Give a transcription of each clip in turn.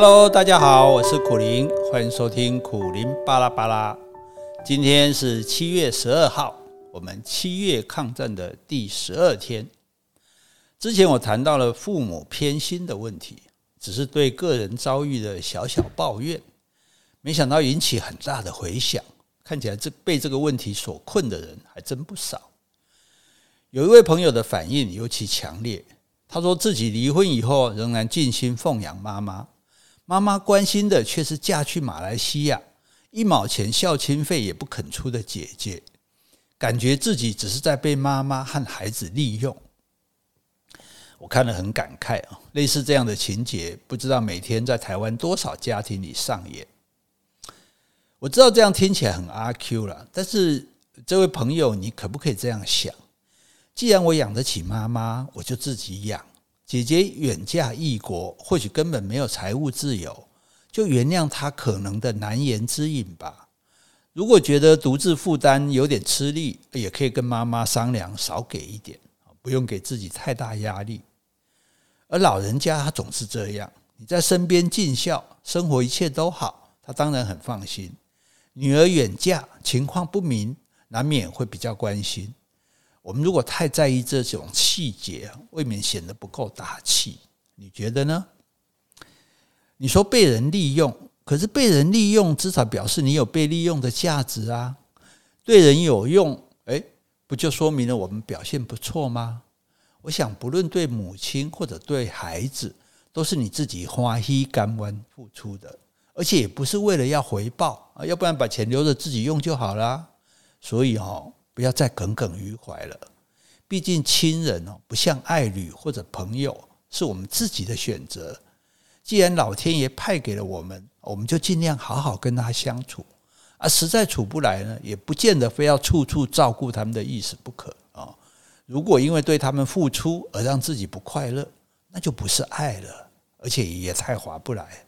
Hello，大家好，我是苦林，欢迎收听苦林巴拉巴拉。今天是七月十二号，我们七月抗战的第十二天。之前我谈到了父母偏心的问题，只是对个人遭遇的小小抱怨，没想到引起很大的回响。看起来这被这个问题所困的人还真不少。有一位朋友的反应尤其强烈，他说自己离婚以后仍然尽心奉养妈妈。妈妈关心的却是嫁去马来西亚一毛钱孝亲费也不肯出的姐姐，感觉自己只是在被妈妈和孩子利用。我看了很感慨啊，类似这样的情节，不知道每天在台湾多少家庭里上演。我知道这样听起来很阿 Q 了，但是这位朋友，你可不可以这样想？既然我养得起妈妈，我就自己养。姐姐远嫁异国，或许根本没有财务自由，就原谅她可能的难言之隐吧。如果觉得独自负担有点吃力，也可以跟妈妈商量少给一点，不用给自己太大压力。而老人家他总是这样，你在身边尽孝，生活一切都好，他当然很放心。女儿远嫁，情况不明，难免会比较关心。我们如果太在意这种细节，未免显得不够大气。你觉得呢？你说被人利用，可是被人利用至少表示你有被利用的价值啊。对人有用，诶，不就说明了我们表现不错吗？我想，不论对母亲或者对孩子，都是你自己花心甘愿付出的，而且也不是为了要回报啊，要不然把钱留着自己用就好了。所以哦。不要再耿耿于怀了，毕竟亲人哦，不像爱侣或者朋友，是我们自己的选择。既然老天爷派给了我们，我们就尽量好好跟他相处。啊，实在处不来呢，也不见得非要处处照顾他们的意思不可啊。如果因为对他们付出而让自己不快乐，那就不是爱了，而且也太划不来。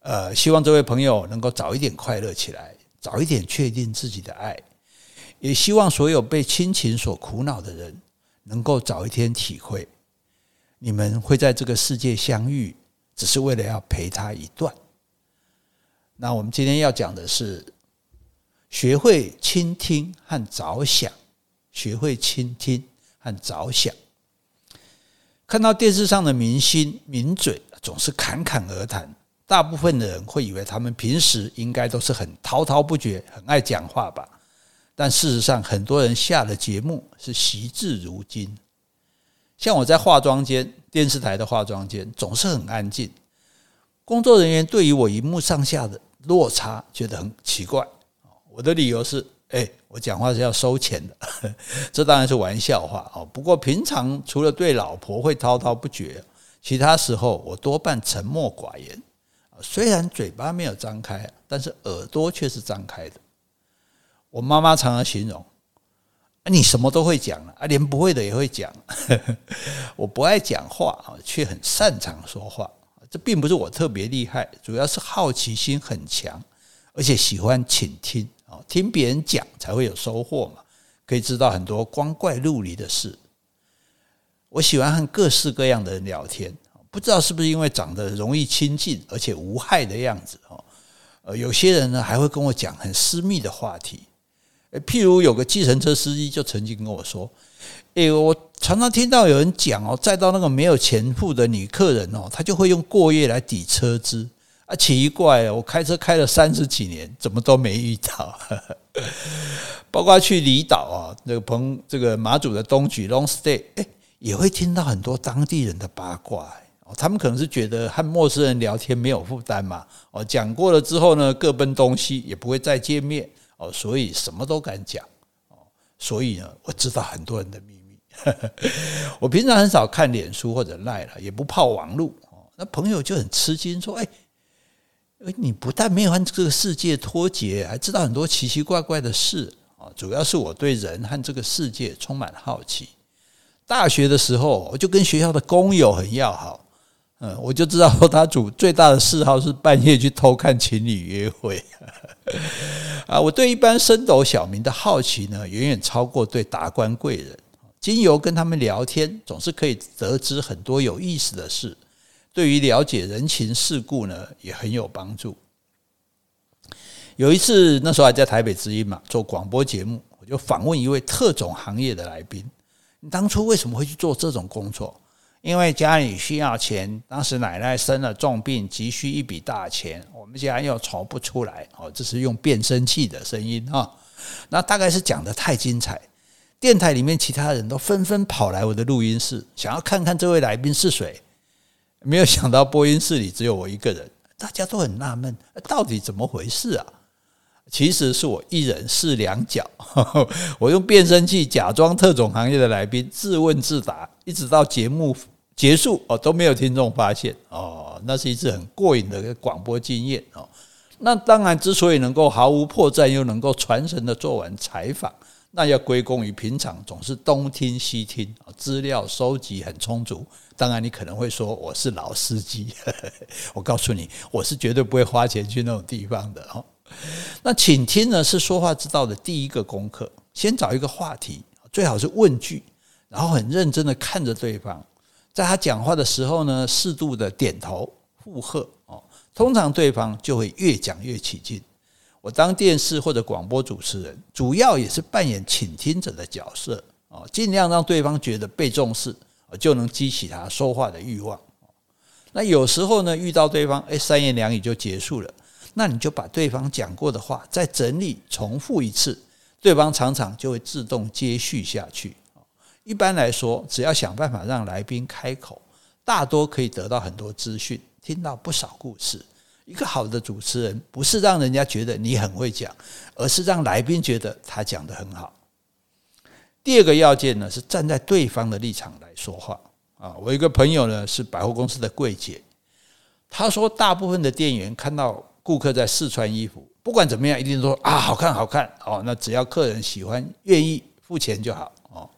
呃，希望这位朋友能够早一点快乐起来，早一点确定自己的爱。也希望所有被亲情所苦恼的人，能够早一天体会，你们会在这个世界相遇，只是为了要陪他一段。那我们今天要讲的是，学会倾听和着想，学会倾听和着想。看到电视上的明星名嘴总是侃侃而谈，大部分的人会以为他们平时应该都是很滔滔不绝，很爱讲话吧。但事实上，很多人下了节目是惜字如金。像我在化妆间，电视台的化妆间总是很安静。工作人员对于我荧幕上下的落差觉得很奇怪。我的理由是：哎，我讲话是要收钱的。这当然是玩笑话哦。不过平常除了对老婆会滔滔不绝，其他时候我多半沉默寡言。虽然嘴巴没有张开，但是耳朵却是张开的。我妈妈常常形容：“你什么都会讲啊，连不会的也会讲。”我不爱讲话啊，却很擅长说话。这并不是我特别厉害，主要是好奇心很强，而且喜欢倾听啊，听别人讲才会有收获嘛，可以知道很多光怪陆离的事。我喜欢和各式各样的人聊天，不知道是不是因为长得容易亲近，而且无害的样子哦。呃，有些人呢还会跟我讲很私密的话题。譬如有个计程车司机就曾经跟我说：“诶，我常常听到有人讲哦，载到那个没有钱付的女客人哦，他就会用过夜来抵车资啊，奇怪，我开车开了三十几年，怎么都没遇到。包括去离岛啊，那个朋这个马祖的东莒 long stay，诶，也会听到很多当地人的八卦哦，他们可能是觉得和陌生人聊天没有负担嘛，哦，讲过了之后呢，各奔东西，也不会再见面。”哦，所以什么都敢讲哦，所以呢，我知道很多人的秘密。我平常很少看脸书或者赖了，也不泡网路哦。那朋友就很吃惊，说：“哎，你不但没有和这个世界脱节，还知道很多奇奇怪怪的事啊。”主要是我对人和这个世界充满好奇。大学的时候，我就跟学校的工友很要好。嗯，我就知道他主最大的嗜好是半夜去偷看情侣约会。啊，我对一般升斗小民的好奇呢，远远超过对达官贵人。经由跟他们聊天，总是可以得知很多有意思的事。对于了解人情世故呢，也很有帮助。有一次，那时候还在台北之音嘛，做广播节目，我就访问一位特种行业的来宾：“你当初为什么会去做这种工作？”因为家里需要钱，当时奶奶生了重病，急需一笔大钱，我们家又筹不出来。哦，这是用变声器的声音哈。那大概是讲得太精彩，电台里面其他人都纷纷跑来我的录音室，想要看看这位来宾是谁。没有想到播音室里只有我一个人，大家都很纳闷，到底怎么回事啊？其实是我一人饰两角，我用变声器假装特种行业的来宾，自问自答，一直到节目结束哦，都没有听众发现哦，那是一次很过瘾的广播经验哦。那当然，之所以能够毫无破绽又能够传神的做完采访，那要归功于平常总是东听西听，资料收集很充足。当然，你可能会说我是老司机，我告诉你，我是绝对不会花钱去那种地方的哦。那请听呢，是说话之道的第一个功课。先找一个话题，最好是问句，然后很认真的看着对方，在他讲话的时候呢，适度的点头附和哦。通常对方就会越讲越起劲。我当电视或者广播主持人，主要也是扮演倾听者的角色哦，尽量让对方觉得被重视，就能激起他说话的欲望。那有时候呢，遇到对方，诶，三言两语就结束了。那你就把对方讲过的话再整理重复一次，对方常常就会自动接续下去。一般来说，只要想办法让来宾开口，大多可以得到很多资讯，听到不少故事。一个好的主持人不是让人家觉得你很会讲，而是让来宾觉得他讲得很好。第二个要件呢，是站在对方的立场来说话。啊，我一个朋友呢是百货公司的柜姐，他说大部分的店员看到。顾客在试穿衣服，不管怎么样，一定说啊，好看，好看哦。那只要客人喜欢、愿意付钱就好哦。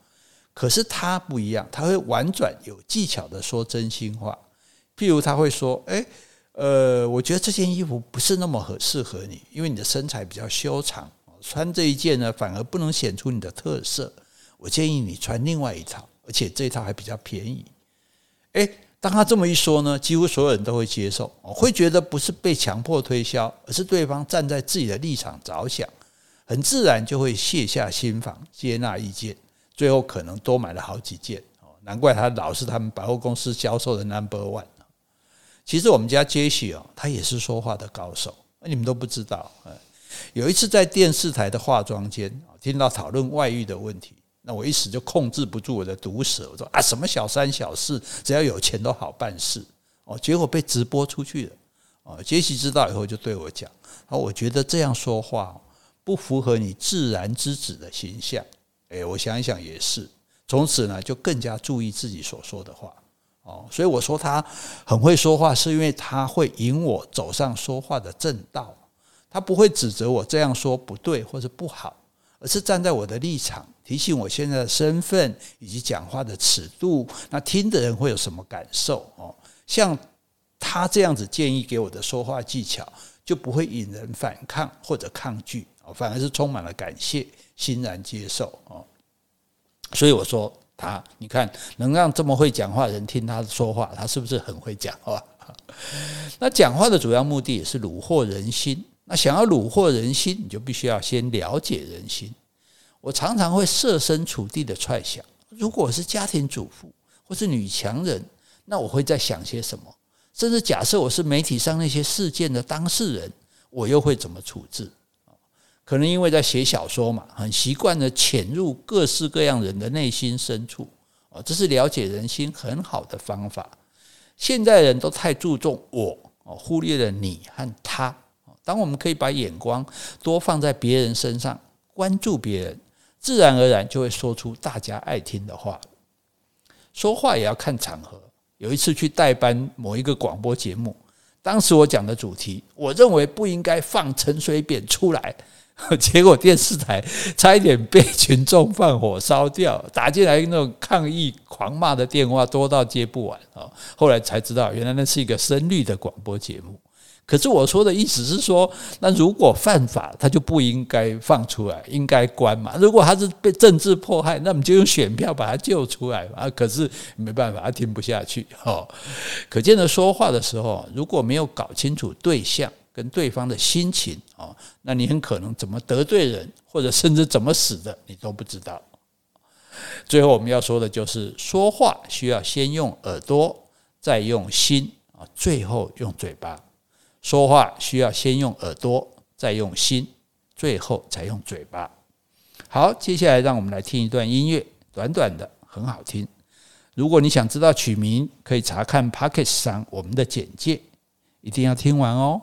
可是他不一样，他会婉转、有技巧的说真心话。譬如他会说：“诶，呃，我觉得这件衣服不是那么合适合你，因为你的身材比较修长，穿这一件呢，反而不能显出你的特色。我建议你穿另外一套，而且这一套还比较便宜。”诶。当他这么一说呢，几乎所有人都会接受，会觉得不是被强迫推销，而是对方站在自己的立场着想，很自然就会卸下心防，接纳意见，最后可能多买了好几件哦。难怪他老是他们百货公司销售的 number one。其实我们家杰西哦，他也是说话的高手，你们都不知道。有一次在电视台的化妆间，听到讨论外遇的问题。那我一时就控制不住我的毒舌，我说啊，什么小三小四，只要有钱都好办事哦。结果被直播出去了哦。杰西知道以后就对我讲：“啊，我觉得这样说话不符合你自然之子的形象。”诶，我想一想也是。从此呢，就更加注意自己所说的话哦。所以我说他很会说话，是因为他会引我走上说话的正道。他不会指责我这样说不对或者不好，而是站在我的立场。提醒我现在的身份以及讲话的尺度，那听的人会有什么感受哦？像他这样子建议给我的说话技巧，就不会引人反抗或者抗拒哦，反而是充满了感谢，欣然接受哦。所以我说他，你看能让这么会讲话的人听他说话，他是不是很会讲话？那讲话的主要目的也是虏获人心。那想要虏获人心，你就必须要先了解人心。我常常会设身处地的揣想，如果是家庭主妇或是女强人，那我会在想些什么？甚至假设我是媒体上那些事件的当事人，我又会怎么处置？可能因为在写小说嘛，很习惯的潜入各式各样人的内心深处，哦，这是了解人心很好的方法。现在人都太注重我，哦，忽略了你和他。当我们可以把眼光多放在别人身上，关注别人。自然而然就会说出大家爱听的话。说话也要看场合。有一次去代班某一个广播节目，当时我讲的主题，我认为不应该放陈水扁出来，结果电视台差一点被群众放火烧掉，打进来那种抗议狂骂的电话多到接不完啊！后来才知道，原来那是一个深绿的广播节目。可是我说的意思是说，那如果犯法，他就不应该放出来，应该关嘛。如果他是被政治迫害，那我们就用选票把他救出来嘛。可是没办法，他听不下去。哦，可见的说话的时候，如果没有搞清楚对象跟对方的心情，哦，那你很可能怎么得罪人，或者甚至怎么死的，你都不知道。最后我们要说的就是，说话需要先用耳朵，再用心啊，最后用嘴巴。说话需要先用耳朵，再用心，最后才用嘴巴。好，接下来让我们来听一段音乐，短短的，很好听。如果你想知道曲名，可以查看 Pocket 上我们的简介，一定要听完哦。